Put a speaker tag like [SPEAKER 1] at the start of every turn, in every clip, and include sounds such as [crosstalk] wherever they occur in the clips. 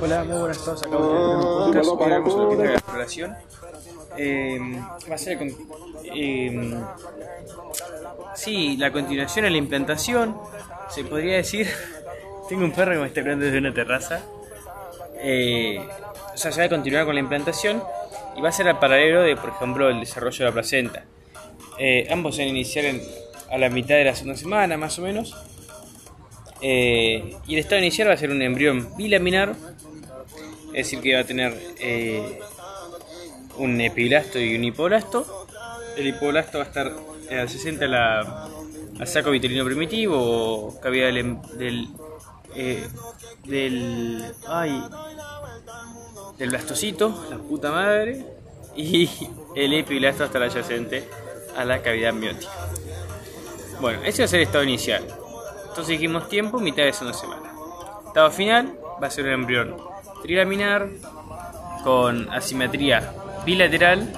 [SPEAKER 1] Hola, muy buenas a todos. Acabo de tener un podcast. Hoy hablamos de lo que es la exploración. Eh, va a ser. con- eh, sí, la continuación a la implantación. Se podría decir. [laughs] Tengo un perro que me está hablando desde una terraza. Eh, o sea, se va a continuar con la implantación y va a ser al paralelo de, por ejemplo, el desarrollo de la placenta. Eh, ambos se van a iniciar en- a la mitad de la segunda semana, más o menos. Eh, y el estado inicial va a ser un embrión bilaminar, es decir, que va a tener eh, un epiblasto y un hipoblasto. El hipoblasto va a estar eh, adyacente la, al saco vitelino primitivo o cavidad del, em- del, del, ay, del blastocito, la puta madre, y el epiblasto va a estar adyacente a la cavidad amniótica. Bueno, ese va a ser el estado inicial. Entonces dijimos tiempo, mitad de una semana. Estado final va a ser un embrión trilaminar con asimetría bilateral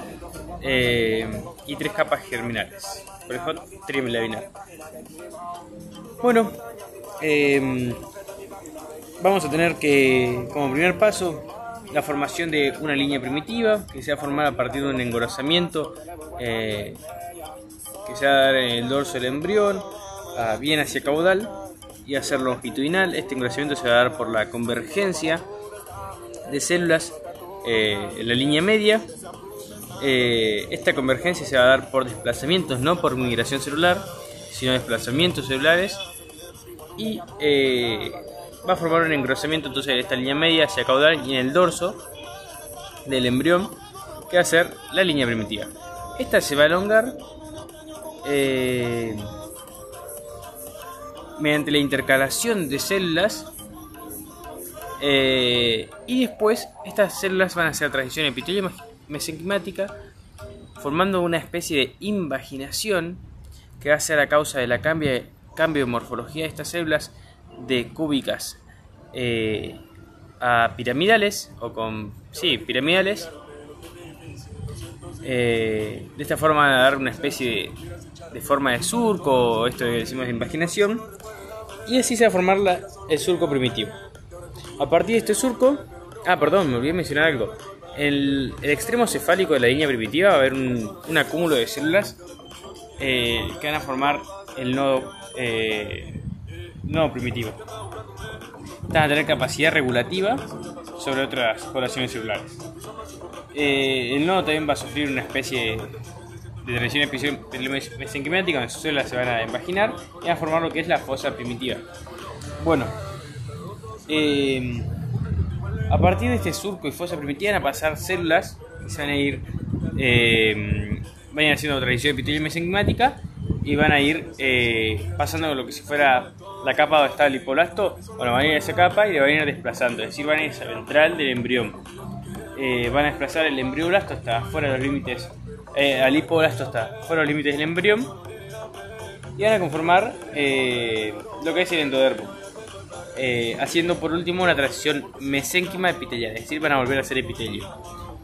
[SPEAKER 1] eh, y tres capas germinales. Por eso trilaminar. Bueno, eh, vamos a tener que, como primer paso, la formación de una línea primitiva que se va a partir de un engrosamiento eh, que se va a dar en el dorso del embrión, bien hacia caudal y ser longitudinal. Este engrosamiento se va a dar por la convergencia de células eh, en la línea media. Eh, esta convergencia se va a dar por desplazamientos, no por migración celular, sino desplazamientos celulares. Y eh, va a formar un engrosamiento entonces de esta línea media hacia caudal y en el dorso del embrión, que va a ser la línea primitiva. Esta se va a elongar mediante la intercalación de células eh, y después estas células van a hacer transición epitelio mesenquimática formando una especie de invaginación que va a ser a causa de la cambio, cambio de morfología de estas células de cúbicas eh, a piramidales o con sí piramidales eh, de esta forma van a dar una especie de, de forma de surco, esto decimos de invaginación, y así se va a formar la- el surco primitivo. A partir de este surco, ah, perdón, me olvidé mencionar algo. En el, el extremo cefálico de la línea primitiva va a haber un, un acúmulo de células eh, que van a formar el nodo, eh, nodo primitivo. Van a tener capacidad regulativa sobre otras poblaciones celulares. Eh, el nodo también va a sufrir una especie de episio- mesenquimática donde sus células se van a imaginar y a formar lo que es la fosa primitiva. Bueno, eh, a partir de este surco y fosa primitiva van a pasar células que se van a ir, eh, van a ir haciendo transición epitelio mesenquimática y van a ir eh, pasando lo que si fuera la capa donde está el hipoblasto, bueno, van a ir a esa capa y le van a ir desplazando, es decir, van a ir a esa ventral del embrión eh, van a desplazar el embrioblasto hasta fuera de los límites, eh, al hipoblasto hasta fuera de los límites del embrión. Y van a conformar eh, lo que es el endodermo, eh, haciendo por último una transición mesénquima epitelial, es decir, van a volver a ser epitelio.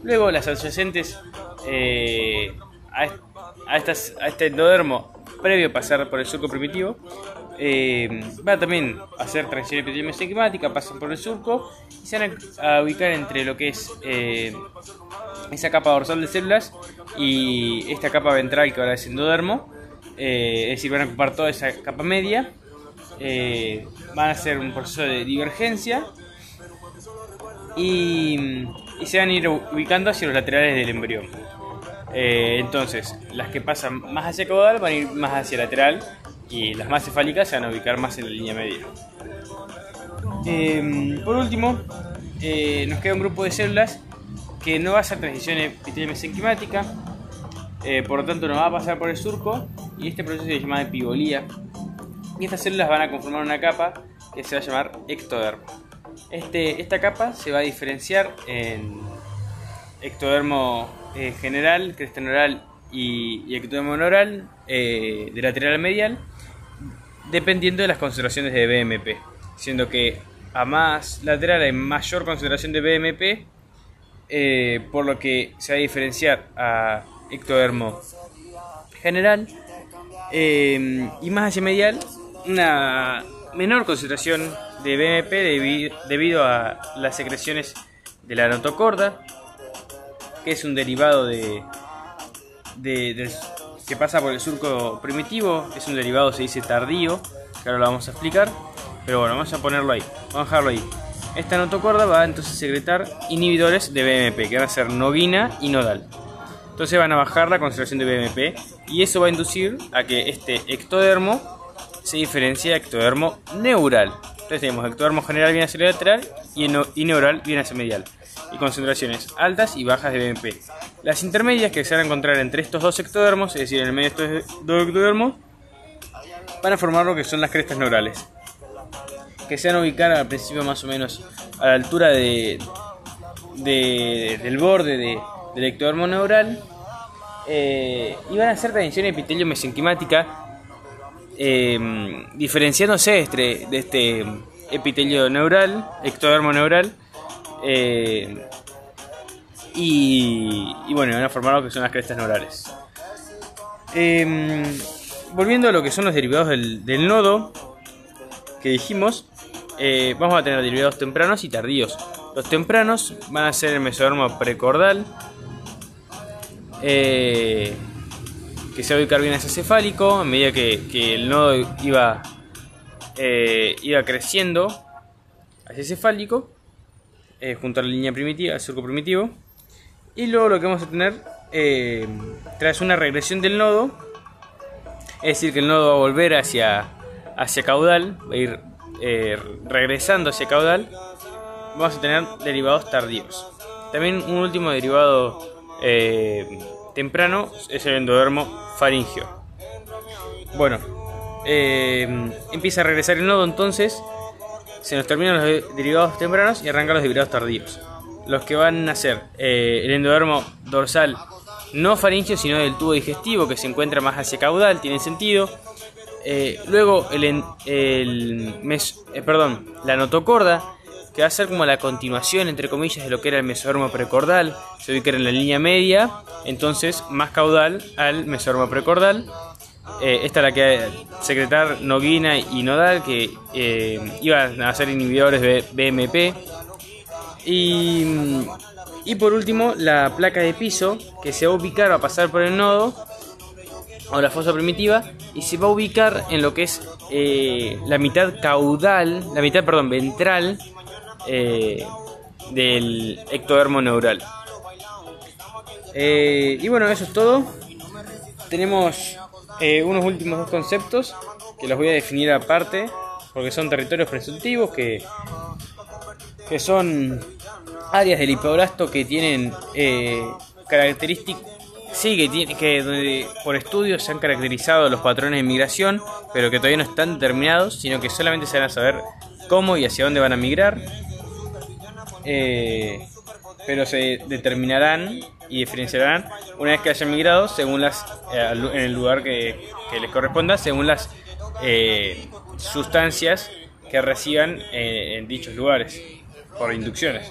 [SPEAKER 1] Luego las adyacentes eh, a, a estas, a este endodermo, previo a pasar por el surco primitivo, eh, van a también hacer transición epitelio mesenquimática, pasan por el surco y se van a, a ubicar entre lo que es eh, esa capa dorsal de células y esta capa ventral que ahora es endodermo, eh, es decir, van a ocupar toda esa capa media, eh, van a hacer un proceso de divergencia y, se van a ir ubicando hacia los laterales del embrión. Eh, entonces, las que pasan más hacia caudal van a ir más hacia lateral y las más cefálicas se van a ubicar más en la línea media. Eh, por último, nos queda un grupo de células que no va a hacer transición epitelio mesenquimática, eh, por lo tanto no va a pasar por el surco y este proceso se llama epibolía. Y estas células van a conformar una capa que se va a llamar ectodermo. Este, esta capa se va a diferenciar en ectodermo eh, general, crestenoral y, y ectodermo neural eh, de lateral a medial, dependiendo de las concentraciones de BMP, siendo que a más lateral hay mayor concentración de BMP, eh, por lo que se va a diferenciar a ectodermo general. Eh, y más hacia medial una menor concentración de BMP debido a las secreciones de la notocorda, que es un derivado de, que pasa por el surco primitivo, es un derivado se dice tardío, que ahora lo vamos a explicar, pero bueno, vamos a ponerlo ahí, vamos a dejarlo ahí. Esta notocorda va entonces a secretar inhibidores de BMP, que van a ser noguina y nodal. Entonces van a bajar la concentración de BMP y eso va a inducir a que este ectodermo se diferencie de ectodermo neural. Entonces tenemos ectodermo general bien hacia lateral y, y neural bien hacia medial. Y concentraciones altas y bajas de BMP. Las intermedias que se van a encontrar entre estos dos ectodermos, es decir, en el medio de estos dos ectodermos, van a formar lo que son las crestas neurales que se van a ubicar al principio más o menos a la altura de, del borde de, del ectodermo neural eh, y van a hacer tensión epitelio mesenquimática eh, diferenciándose este, de este epitelio neural, ectodermo neural eh, y, bueno, van a formar lo que son las crestas neurales. volviendo a lo que son los derivados del, del nodo que dijimos, eh, vamos a tener derivados tempranos y tardíos. Los tempranos van a ser el mesodermo precordal, eh, que se va a ubicar bien hacia cefálico a medida que, el nodo iba, eh, iba creciendo hacia cefálico, junto a la línea primitiva, el surco primitivo. Y luego lo que vamos a tener, tras una regresión del nodo, es decir, que el nodo va a volver hacia, hacia caudal, va a ir eh, regresando hacia caudal, vamos a tener derivados tardíos. También un último derivado eh, temprano es el endodermo faringio. Bueno, eh, empieza a regresar el nodo entonces, se nos terminan los derivados tempranos y arrancan los derivados tardíos. Los que van a ser el endodermo dorsal no faringio, sino del tubo digestivo que se encuentra más hacia caudal, tiene sentido. Eh, luego el, el mes, eh, perdón, la notocorda, que va a ser como la continuación, entre comillas, de lo que era el mesodermo precordal, se ubica en la línea media, entonces más caudal al mesodermo precordal. Eh, esta es la que secretar noguina y nodal, que iban a ser inhibidores de BMP. Y, y por último, la placa de piso, que se va a ubicar, va a pasar por el nodo o la fosa primitiva y se va a ubicar en lo que es eh, la mitad caudal, la mitad, perdón, ventral eh, del ectodermo neural. Eh, y bueno, eso es todo. Tenemos unos últimos dos conceptos que los voy a definir aparte, porque son territorios presuntivos que, que son áreas del hipoblasto que tienen características Sí, que, tiene, que por estudios se han caracterizado los patrones de migración, pero que todavía no están determinados, sino que solamente se van a saber cómo y hacia dónde van a migrar. Eh, pero se determinarán y diferenciarán una vez que hayan migrado según las eh, en el lugar que, les corresponda según las eh, sustancias que reciban en dichos lugares por inducciones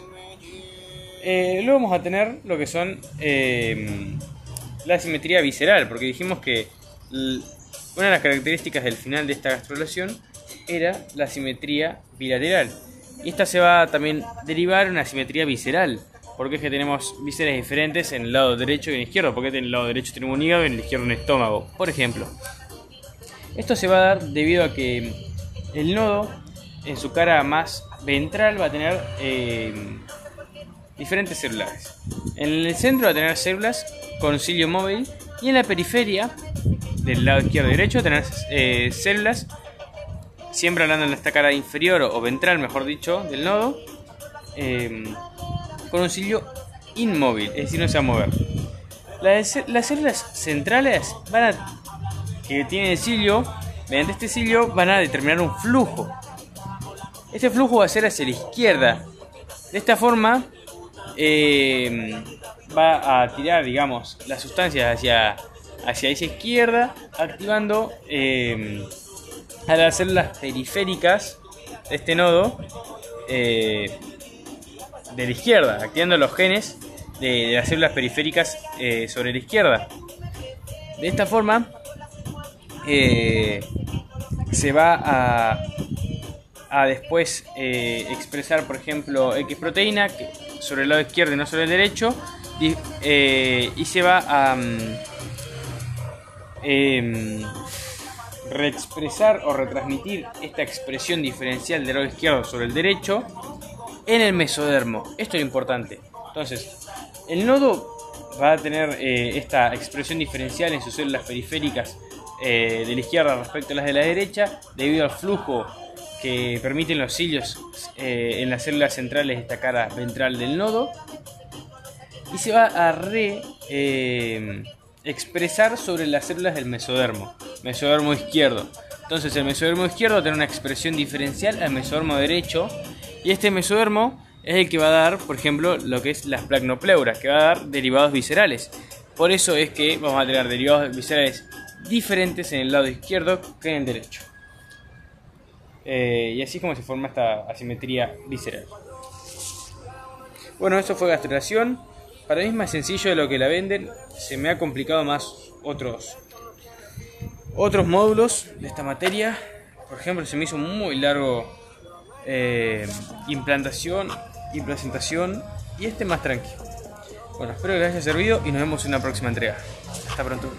[SPEAKER 1] luego vamos a tener lo que son la simetría visceral, porque dijimos que una de las características del final de esta gastrulación era la simetría bilateral. Y esta se va a también derivar en una simetría visceral, porque es que tenemos vísceras diferentes en el lado derecho y en el izquierdo, porque en el lado derecho tenemos un hígado y en el izquierdo un estómago, por ejemplo. Esto se va a dar debido a que el nodo en su cara más ventral va a tener eh, diferentes células. En el centro va a tener células con cilio móvil y en la periferia del lado izquierdo y derecho tener eh, células siempre hablando en esta cara inferior o ventral mejor dicho del nodo em, con un cilio inmóvil es decir no se va a mover. Las, las células centrales van a que tienen el cilio mediante este cilio van a determinar un flujo. Este flujo va a ser hacia la izquierda. De esta forma eh, va a tirar, digamos, las sustancias hacia, hacia esa izquierda, activando eh, a las células periféricas de este nodo eh, de la izquierda, activando los genes de, las células periféricas sobre la izquierda. De esta forma, se va a a después eh, expresar, por ejemplo, X proteína sobre el lado izquierdo y no sobre el derecho, eh, y, se va a mm, em, reexpresar o retransmitir esta expresión diferencial del lado izquierdo sobre el derecho en el mesodermo. Esto es importante. Entonces, el nodo va a tener eh, esta expresión diferencial en sus células periféricas de la izquierda respecto a las de la derecha, debido al flujo que permiten los cilios eh, en las células centrales de esta cara ventral del nodo y se va a re eh, expresar sobre las células del mesodermo, mesodermo izquierdo. Entonces el mesodermo izquierdo tener una expresión diferencial al mesodermo derecho y este mesodermo es el que va a dar, por ejemplo, lo que es las placnopleuras, que va a dar derivados viscerales. Por eso es que vamos a tener derivados viscerales diferentes en el lado izquierdo que en el derecho. Eh, y así es como se forma esta asimetría visceral. Bueno, eso fue gastración. Para mí es más sencillo de lo que la venden. Se me ha complicado más otros, otros módulos de esta materia. Por ejemplo, se me hizo muy largo eh, implantación y presentación. Y este más tranquilo. Bueno, espero que les haya servido y nos vemos en una próxima entrega. Hasta pronto.